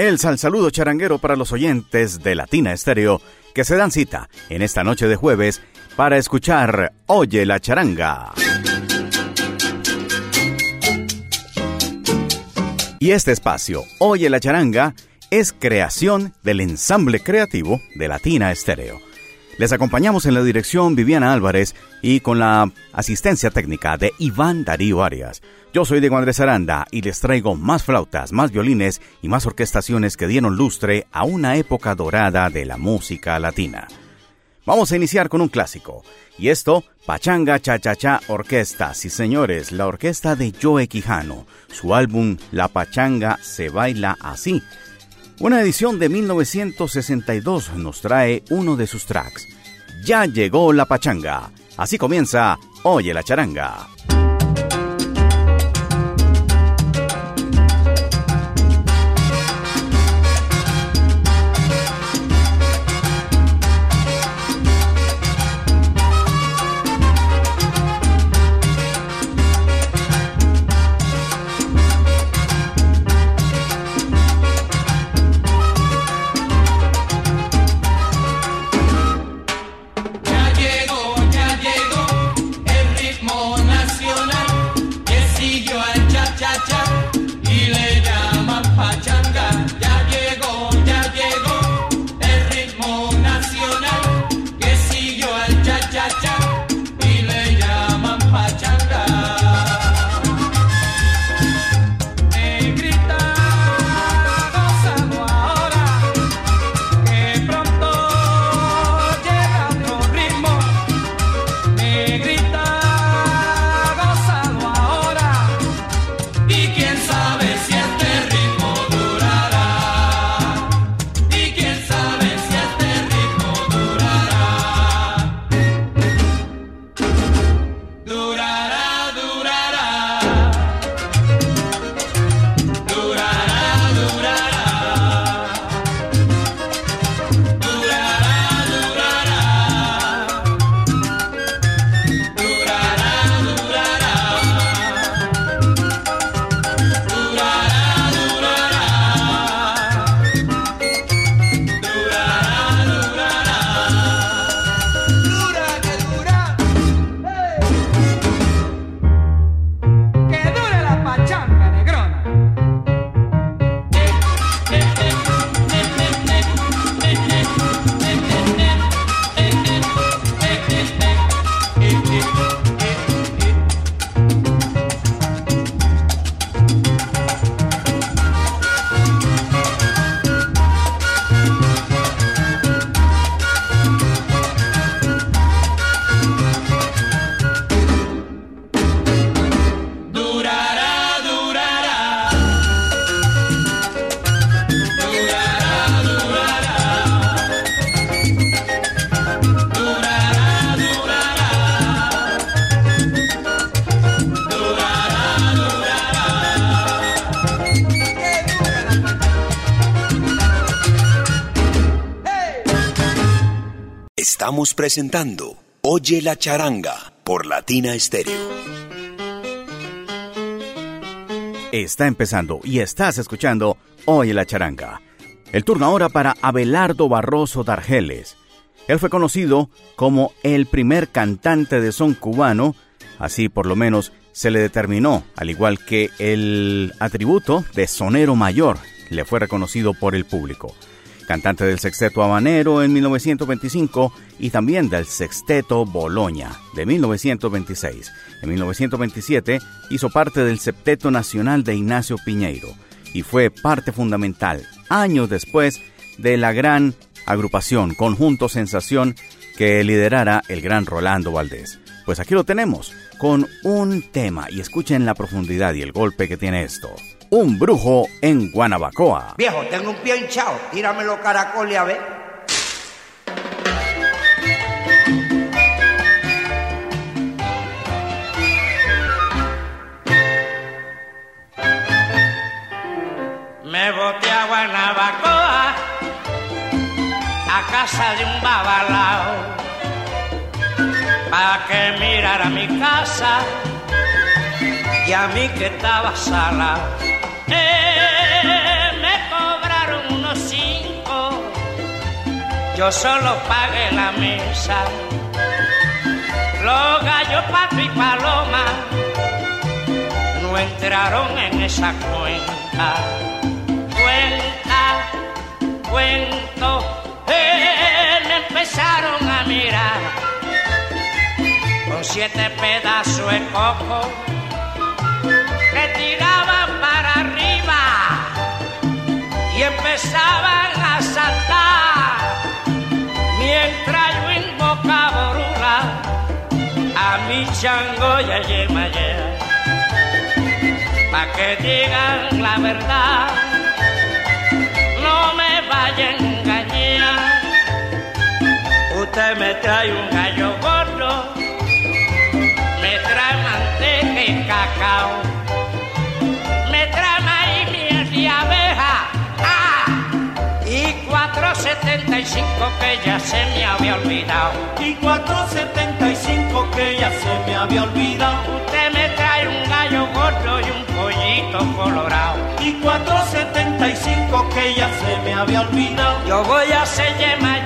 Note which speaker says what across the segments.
Speaker 1: El sal saludo charanguero para los oyentes de Latina Estéreo que se dan cita en esta noche de jueves para escuchar Oye la charanga. Y este espacio, Oye la charanga, es creación del ensamble creativo de Latina Estéreo. Les acompañamos en la dirección Viviana Álvarez y con la asistencia técnica de Iván Darío Arias. Yo soy Diego Andrés Aranda y les traigo más flautas, más violines y más orquestaciones que dieron lustre a una época dorada de la música latina. Vamos a iniciar con un clásico. Y esto, Pachanga Cha Cha Cha Orquesta. Sí, señores, la orquesta de Joe Quijano. Su álbum La Pachanga se baila así. Una edición de 1962 nos trae uno de sus tracks. Ya llegó la pachanga. Así comienza Oye la charanga.
Speaker 2: Estamos presentando Oye la charanga por Latina Stereo.
Speaker 1: Está empezando y estás escuchando Oye la charanga. El turno ahora para Abelardo Barroso Dargeles. Él fue conocido como el primer cantante de son cubano, así por lo menos se le determinó, al igual que el atributo de sonero mayor le fue reconocido por el público cantante del Sexteto Habanero en 1925 y también del Sexteto Boloña de 1926. En 1927 hizo parte del Septeto Nacional de Ignacio Piñeiro y fue parte fundamental, años después, de la gran agrupación Conjunto Sensación que liderara el gran Rolando Valdés. Pues aquí lo tenemos, con un tema, y escuchen la profundidad y el golpe que tiene esto. Un brujo en Guanabacoa.
Speaker 3: Viejo, tengo un pie hinchado, tírame los caracoles a ver.
Speaker 4: Me boté a Guanabacoa, a casa de un babalao, para que mirara mi casa y a mí que estaba sala. Eh, me cobraron unos cinco, yo solo pagué la mesa. Los gallos, pato y paloma no entraron en esa cuenta cuenta, cuento, eh, me empezaron a mirar con siete pedazos de coco que tiraban para arriba y empezaban a saltar mientras yo invocaba Orula a mi chango y a Yemayea pa' que digan la verdad no me vaya a engañar. Usted me trae un gallo cacao, me trae maíz, miel y abeja, ah, y 4.75 que ya se me había olvidado.
Speaker 5: Y 4.75 que ya se me había olvidado.
Speaker 4: Usted me trae un gallo gordo y un pollito colorado.
Speaker 5: Y 4.75 que ya se me había olvidado.
Speaker 4: Yo voy a ser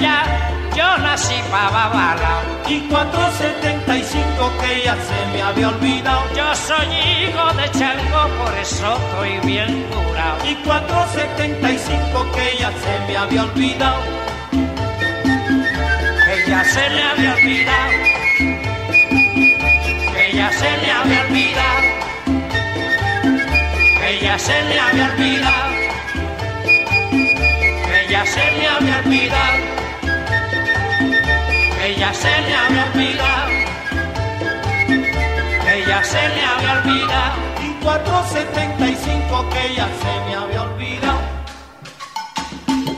Speaker 4: ya, yo nací pa' babala.
Speaker 5: Y 4.75 que ya se me había olvidado.
Speaker 4: Yo soy hijo de Chango, por eso estoy bien curado.
Speaker 5: Y 4.75 que ya se me había olvidado.
Speaker 4: Que ya se me había olvidado. Que ya se me había olvidado. Que ya se me había olvidado. Que ya se me había olvidado. Que ya se me había olvidado. Que ya se me había olvidado.
Speaker 5: Y 4.75 que ya se me había olvidado.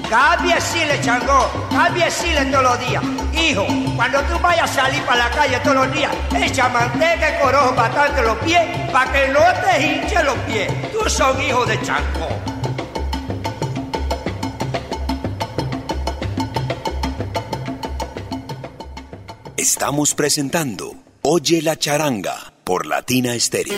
Speaker 3: Cámbiesile, chango, cámbiesile todos los días. Hijo, cuando tú vayas a salir para la calle todos los días, echa manteca y corojo bastante los pies para que no te hinche los pies. Tú son hijo de chango.
Speaker 2: Estamos presentando Oye la charanga por Latina Estéreo.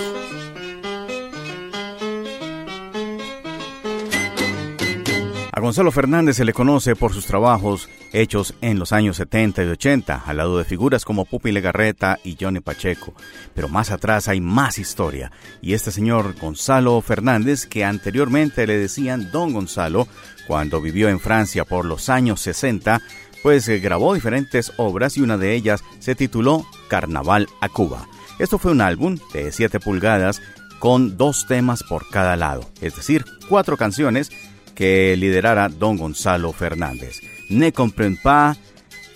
Speaker 1: A Gonzalo Fernández se le conoce por sus trabajos hechos en los años 70 y 80, al lado de figuras como Pupi Legarreta y Johnny Pacheco. Pero más atrás hay más historia, y este señor Gonzalo Fernández, que anteriormente le decían Don Gonzalo, cuando vivió en Francia por los años 60, pues eh, grabó diferentes obras y una de ellas se tituló Carnaval a Cuba. Esto fue un álbum de 7 pulgadas con dos temas por cada lado, es decir, cuatro canciones que liderara don Gonzalo Fernández. Ne comprend pas,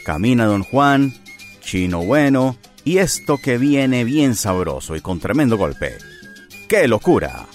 Speaker 1: Camina Don Juan, Chino Bueno y esto que viene bien sabroso y con tremendo golpe. ¡Qué locura!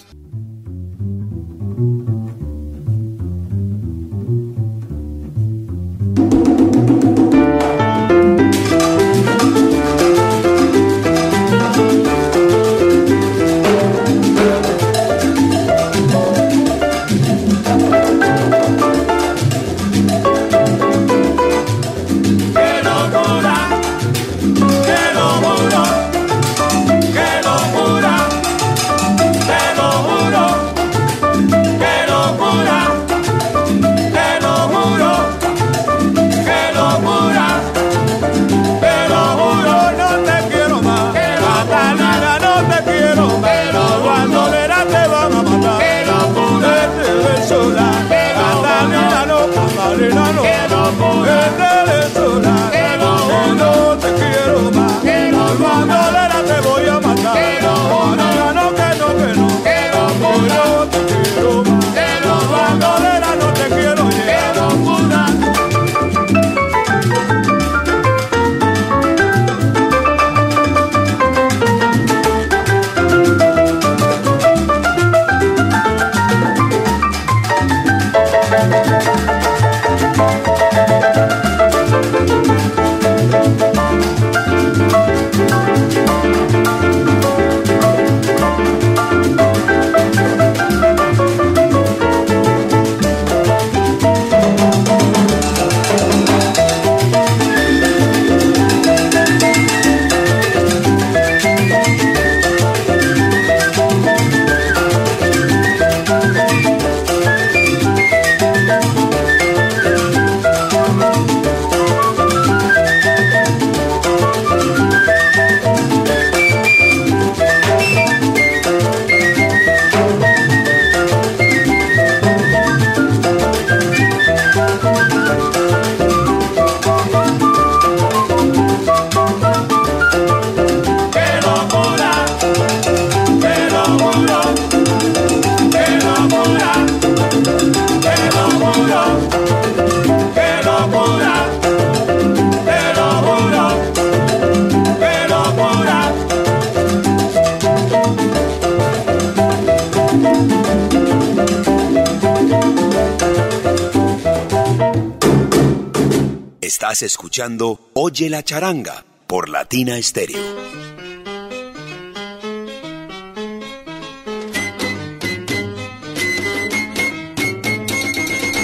Speaker 2: Escuchando Oye la charanga por Latina Stereo.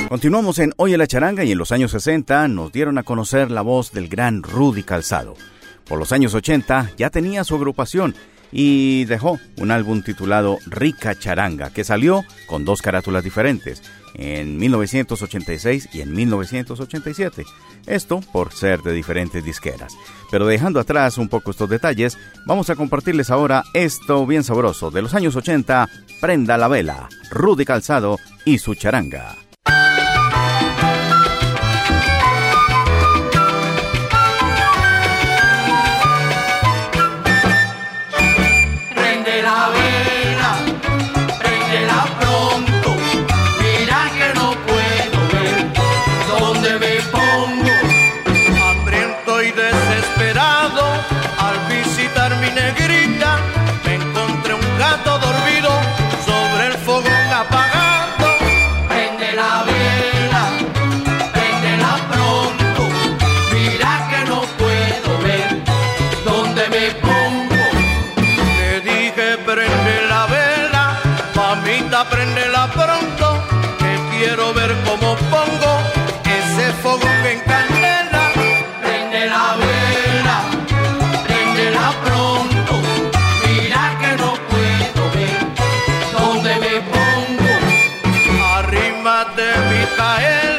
Speaker 1: Continuamos en Oye la charanga y en los años 60 nos dieron a conocer la voz del gran Rudy Calzado. Por los años 80 ya tenía su agrupación y dejó un álbum titulado Rica Charanga, que salió con dos carátulas diferentes, en 1986 y en 1987. Esto por ser de diferentes disqueras. Pero dejando atrás un poco estos detalles, vamos a compartirles ahora esto bien sabroso de los años 80, Prenda la Vela, Rudy Calzado y su charanga.
Speaker 5: Isidro, yo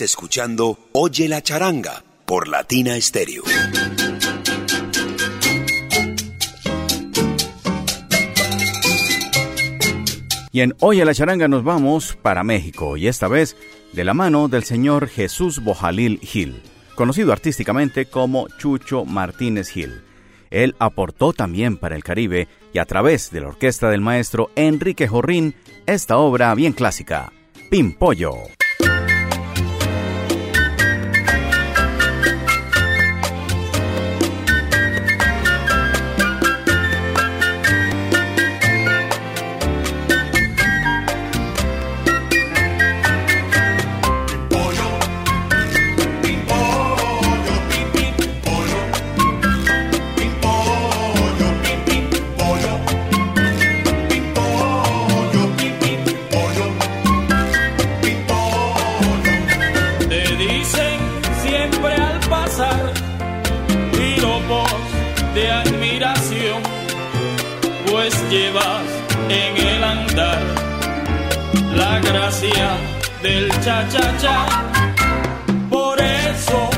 Speaker 2: Escuchando Oye la charanga por Latina Stereo.
Speaker 1: Y en Hoy a la Charanga nos vamos para México y esta vez de la mano del señor Jesús Bojalil Gil, conocido artísticamente como Chucho Martínez Gil. Él aportó también para el Caribe y a través de la orquesta del maestro Enrique Jorrín esta obra bien clásica, Pimpollo.
Speaker 6: Del cha-cha-cha. Por eso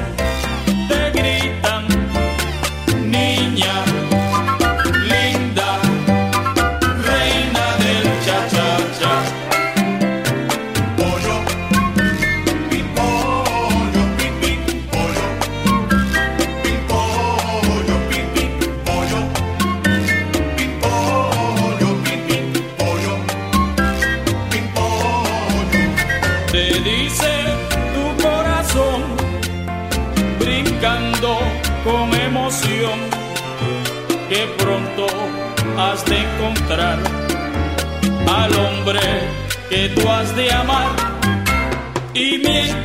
Speaker 6: al hombre que tú has de amar. Y mientras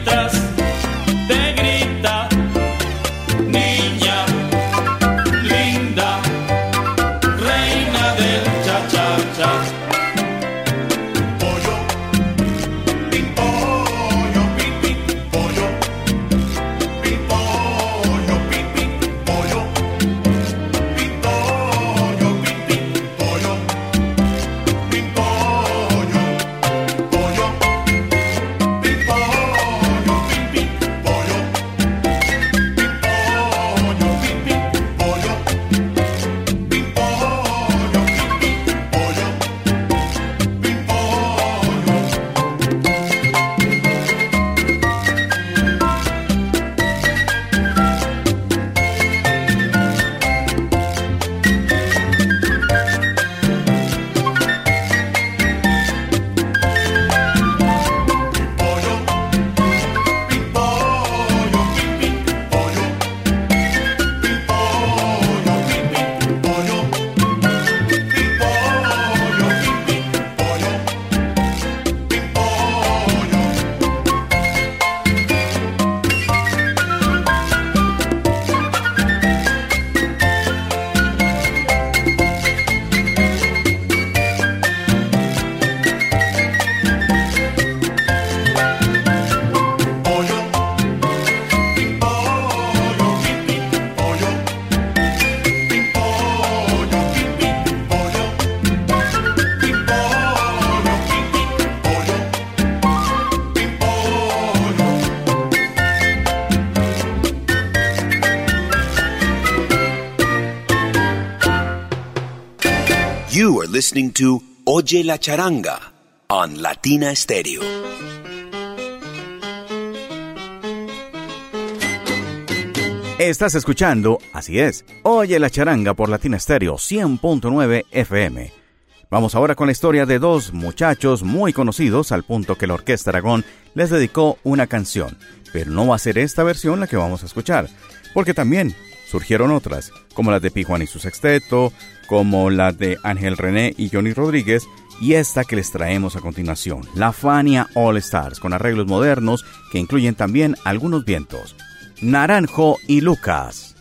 Speaker 2: listening to Oye la Charanga on Latina Stereo.
Speaker 1: Estás escuchando, así es, Oye la Charanga por Latina Stereo 100.9 FM. Vamos ahora con la historia de dos muchachos muy conocidos al punto que la Orquesta Aragón les dedicó una canción, pero no va a ser esta versión la que vamos a escuchar, porque también surgieron otras, como las de Pijuan y su sexteto, como la de Ángel René y Johnny Rodríguez, y esta que les traemos a continuación, la Fania All Stars, con arreglos modernos que incluyen también algunos vientos. Naranjo y Lucas.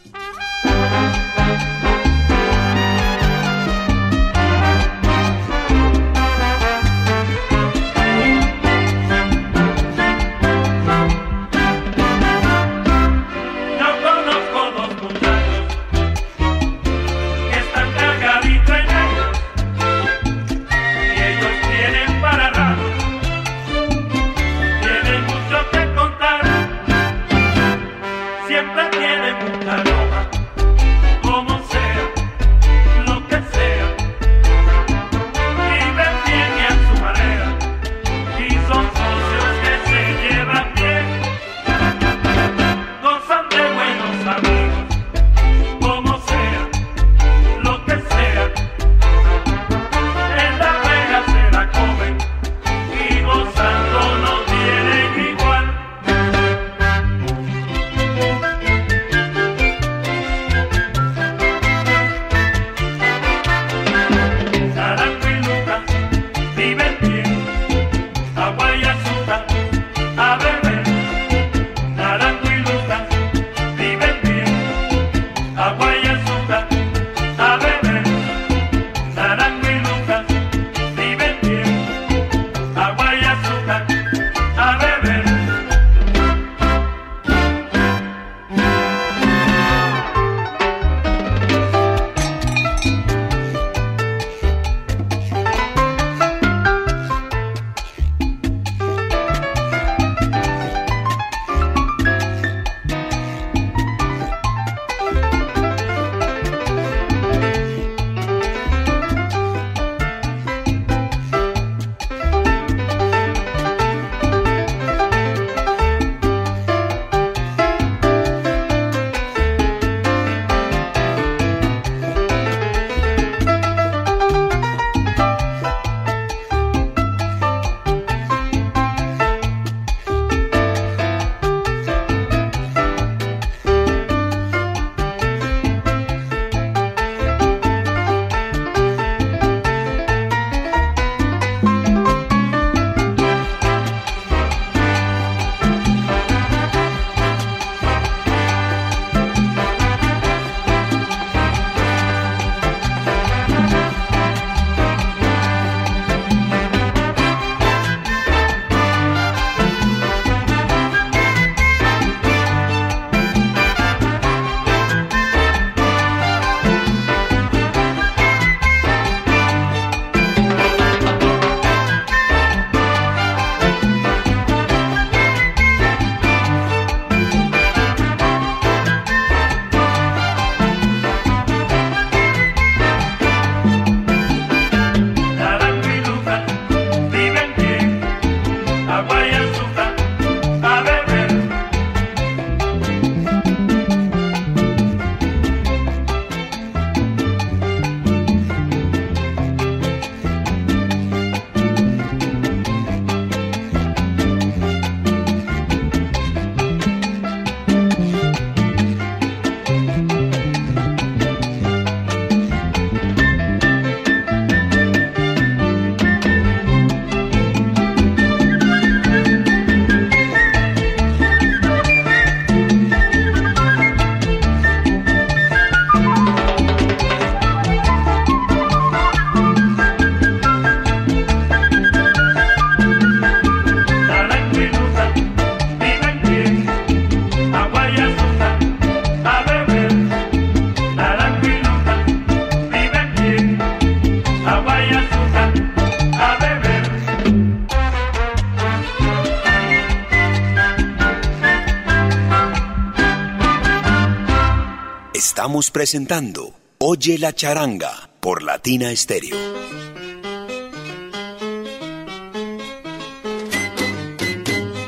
Speaker 2: Estamos presentando Oye la charanga por Latina Stereo.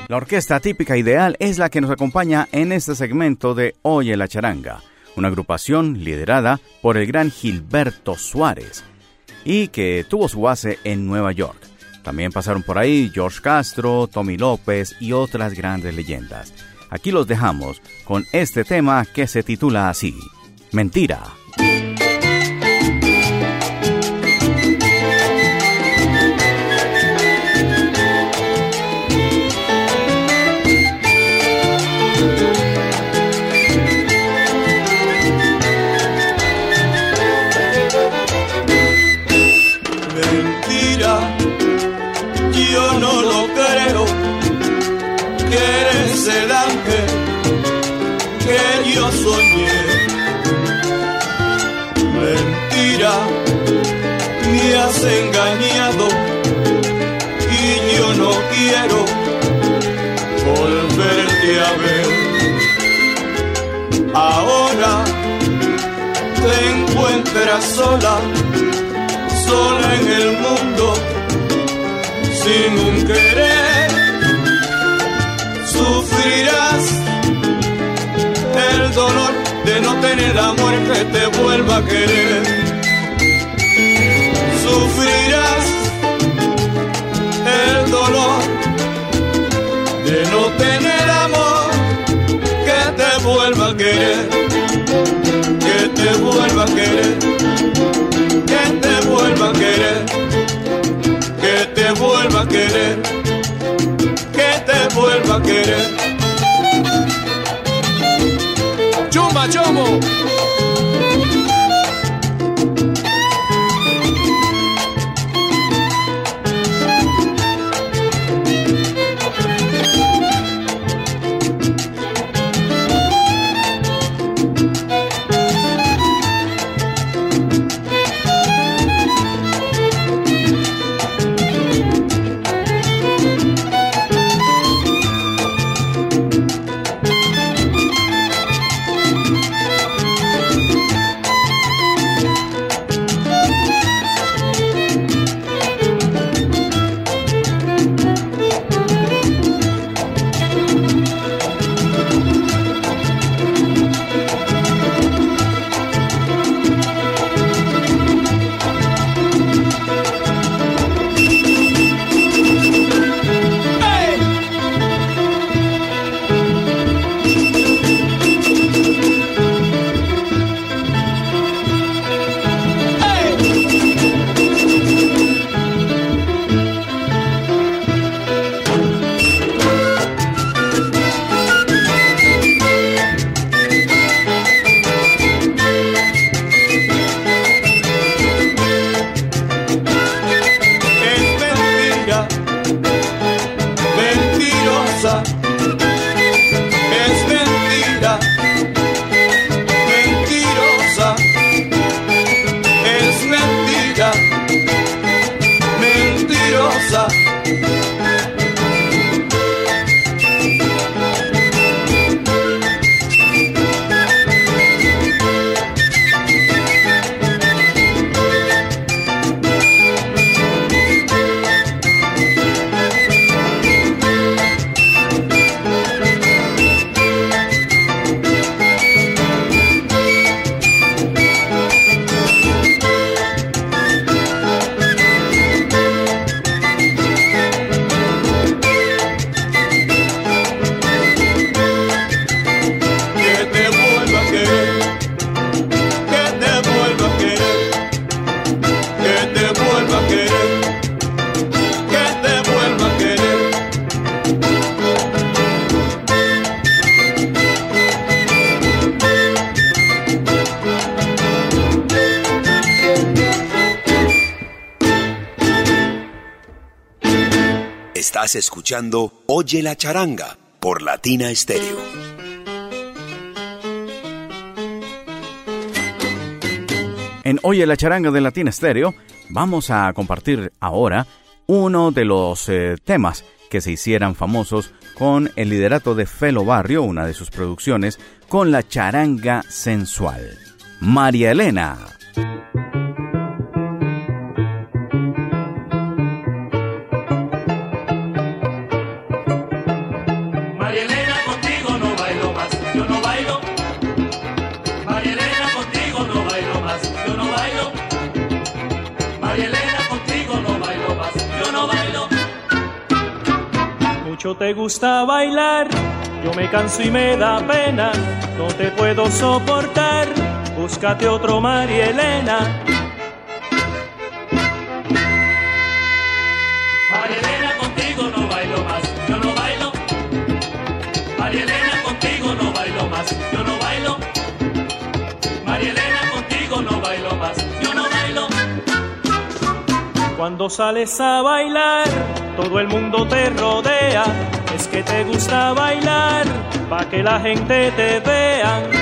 Speaker 1: La orquesta típica ideal es la que nos acompaña en este segmento de Oye la charanga, una agrupación liderada por el gran Gilberto Suárez y que tuvo su base en Nueva York. También pasaron por ahí George Castro, Tommy López y otras grandes leyendas. Aquí los dejamos con este tema que se titula así, Mentira.
Speaker 7: Te encuentras sola, sola en el mundo, sin un querer. Sufrirás el dolor de no tener amor que te vuelva a querer sufrirás el dolor de no tener amor que te vuelva a querer, vuelva a querer, que te vuelva a querer, que te vuelva a querer, que te vuelva a querer. Chumba, chomo.
Speaker 2: Oye la charanga por Latina Stereo.
Speaker 1: En Oye la charanga de Latina Stereo vamos a compartir ahora uno de los eh, temas que se hicieran famosos con el liderato de Felo Barrio, una de sus producciones, con la charanga sensual. María Elena.
Speaker 8: Mucho te gusta bailar, yo me canso y me da pena, no te puedo soportar, búscate otro María Elena.
Speaker 5: María Elena, contigo no bailo más, yo no bailo. María Elena, contigo no bailo más, yo no bailo. María Elena, contigo no bailo más, yo no bailo.
Speaker 8: Cuando sales a bailar, todo el mundo te rodea, es que te gusta bailar, pa' que la gente te vea.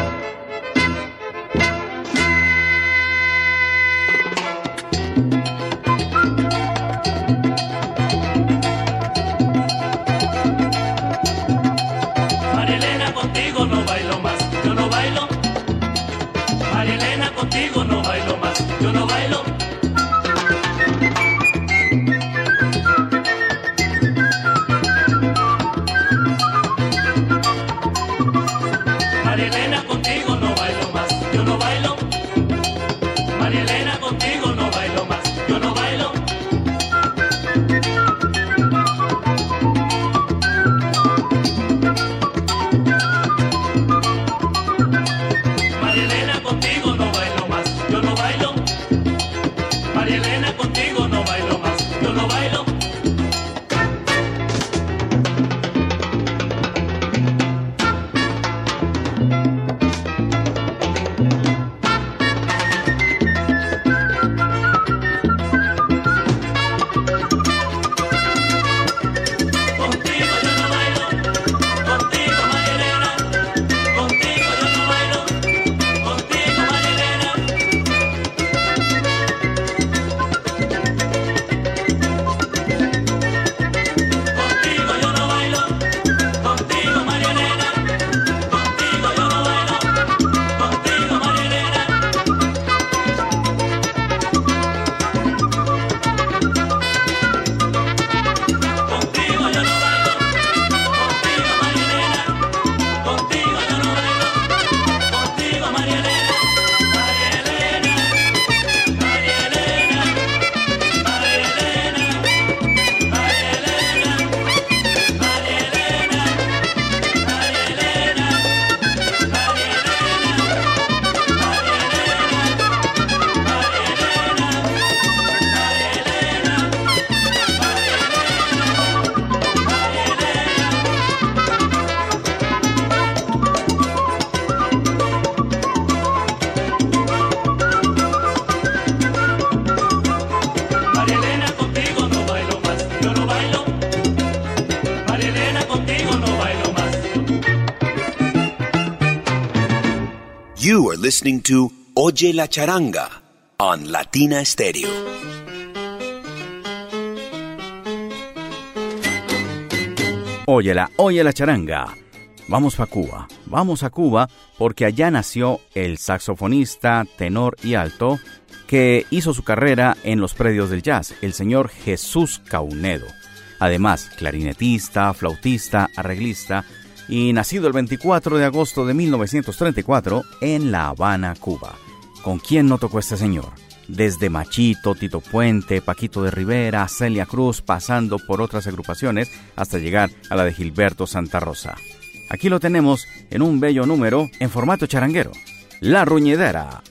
Speaker 2: Listening to Oye la Charanga on Latina Stereo.
Speaker 1: Óyela, oye la charanga. Vamos a Cuba, vamos a Cuba porque allá nació el saxofonista, tenor y alto que hizo su carrera en los predios del jazz, el señor Jesús Caunedo. Además, clarinetista, flautista, arreglista y nacido el 24 de agosto de 1934 en La Habana, Cuba. ¿Con quién no tocó este señor? Desde Machito, Tito Puente, Paquito de Rivera, Celia Cruz, pasando por otras agrupaciones hasta llegar a la de Gilberto Santa Rosa. Aquí lo tenemos en un bello número en formato charanguero. La Ruñedera.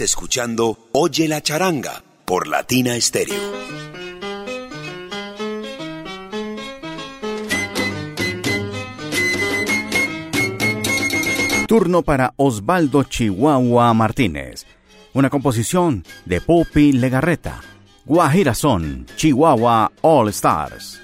Speaker 2: Escuchando Oye la charanga por Latina Stereo.
Speaker 9: Turno para Osvaldo Chihuahua Martínez. Una composición de Popi Legarreta. Guajirazón, Chihuahua All Stars.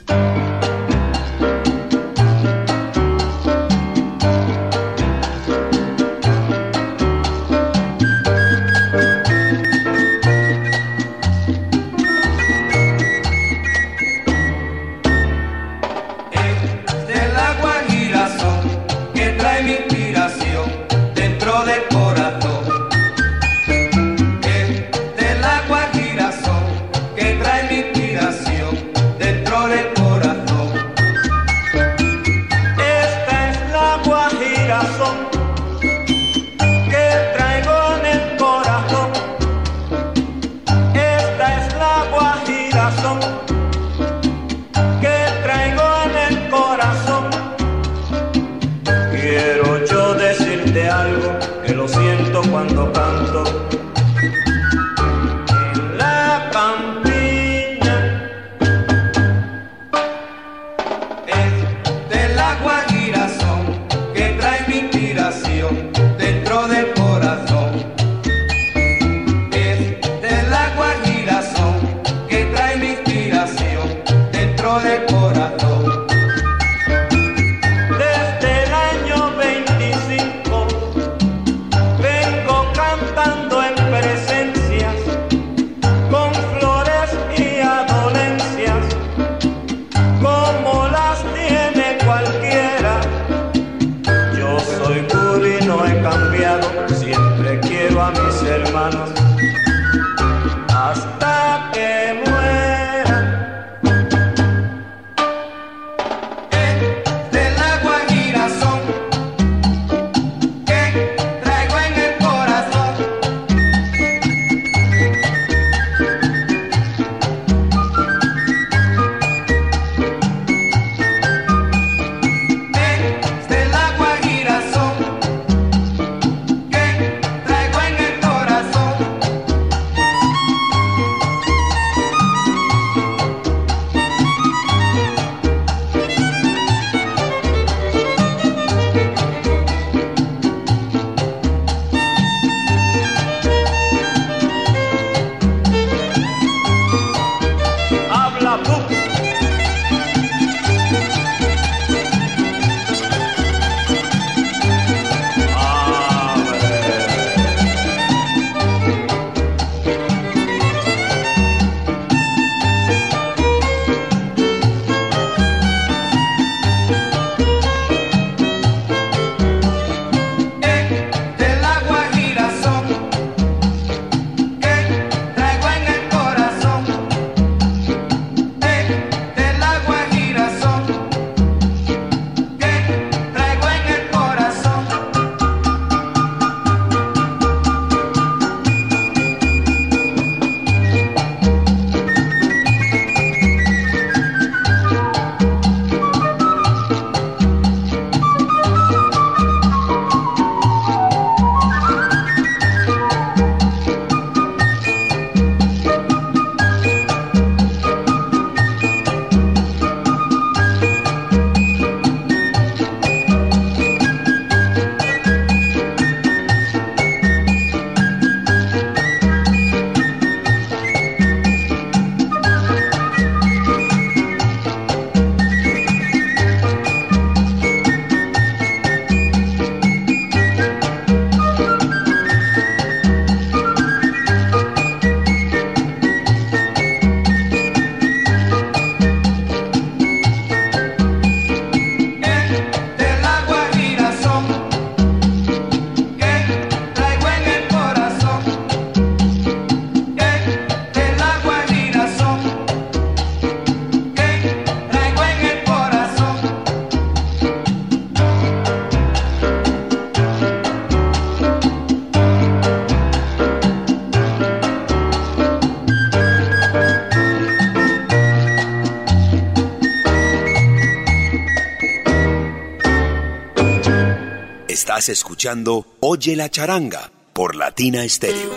Speaker 2: Oye la charanga por Latina Stereo.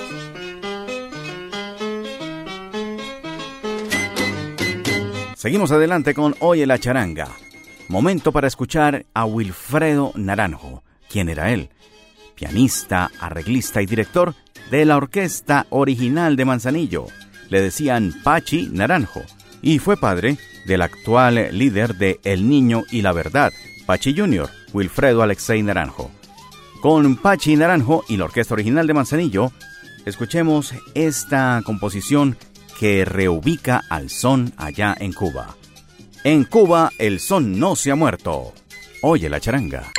Speaker 1: Seguimos adelante con Oye la charanga. Momento para escuchar a Wilfredo Naranjo. ¿Quién era él? Pianista, arreglista y director de la orquesta original de Manzanillo. Le decían Pachi Naranjo y fue padre del actual líder de El Niño y la Verdad, Pachi Jr., Wilfredo Alexei Naranjo. Con Pachi Naranjo y la orquesta original de Manzanillo, escuchemos esta composición que reubica al son allá en Cuba. En Cuba el son no se ha muerto. Oye la charanga.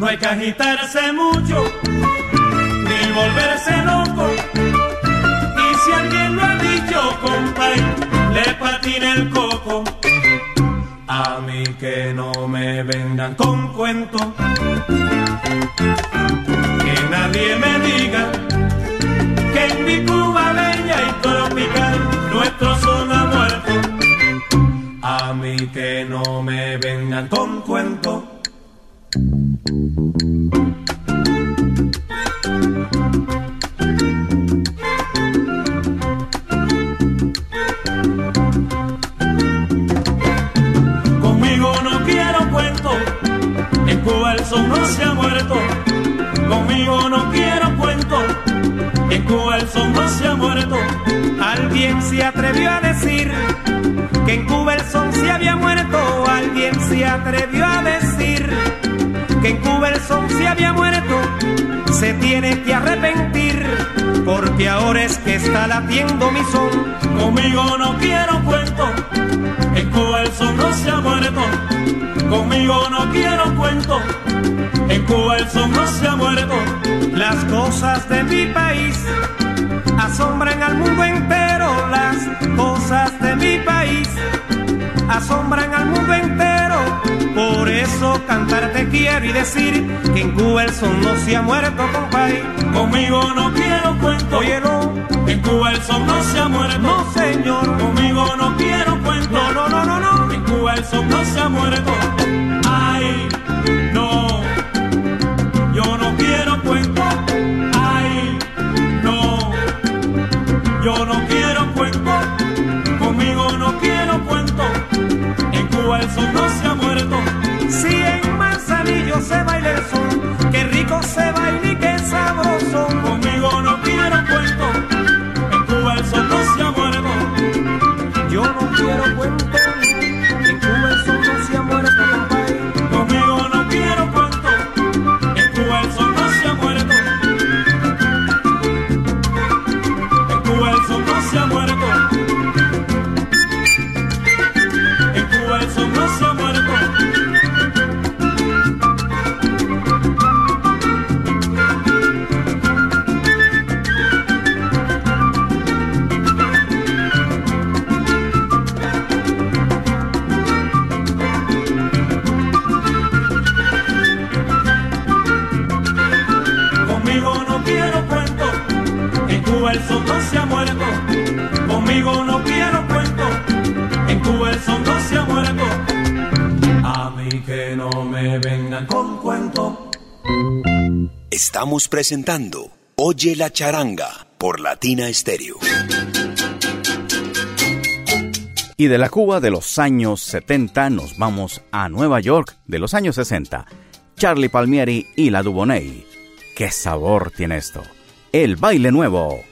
Speaker 5: No hay que agitarse mucho ni volverse loco. Y si alguien lo ha dicho, compay, le patina el coco. A mí que no me vengan con cuentos. Que nadie me diga que en mi Cuba bella y tropical nuestro son ha muerto. A mí que no me vengan con cuentos. Conmigo no quiero cuento, en Cuba el son no se ha muerto. Conmigo no quiero cuento, en Cuba el son no se ha muerto. Alguien se atrevió a decir que en Cuba el son se había muerto. Alguien se atrevió a decir que en Cuba el son se había muerto. Se tiene que arrepentir porque ahora es que está latiendo mi son. Conmigo no quiero cuento. En Cuba el son no se ha muerto. Conmigo no quiero cuento. En Cuba el son no se ha muerto. Las cosas de mi país asombran al mundo entero. Las cosas de mi país asombran al mundo entero. Eso cantar te quiero y decir que en Cuba el son no se ha muerto. Conmigo no quiero cuento. Oye, no. En Cuba el son no se ha muerto. No, señor. Conmigo no quiero cuento. No, no, no, no, no. En Cuba el son no se ha muerto. Ay, no. Yo no quiero cuento. Ay, no. Yo no quiero
Speaker 2: Estamos presentando Oye la charanga por Latina Stereo.
Speaker 5: Y de la Cuba de los años 70 nos vamos a Nueva York de los años 60. Charlie Palmieri y la Dubonnet. ¿Qué sabor tiene esto? El baile nuevo.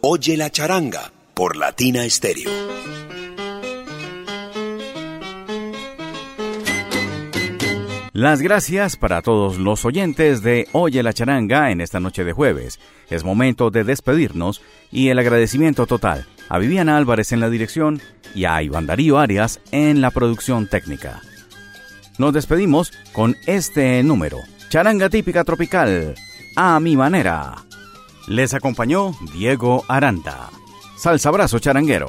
Speaker 2: Oye la charanga por Latina Stereo.
Speaker 5: Las gracias para todos los oyentes de Oye la charanga en esta noche de jueves. Es momento de despedirnos y el agradecimiento total a Viviana Álvarez en la dirección y a Iván Darío Arias en la producción técnica. Nos despedimos con este número, Charanga Típica Tropical, a mi manera. Les acompañó Diego Aranda. Salsa Abrazo Charanguero.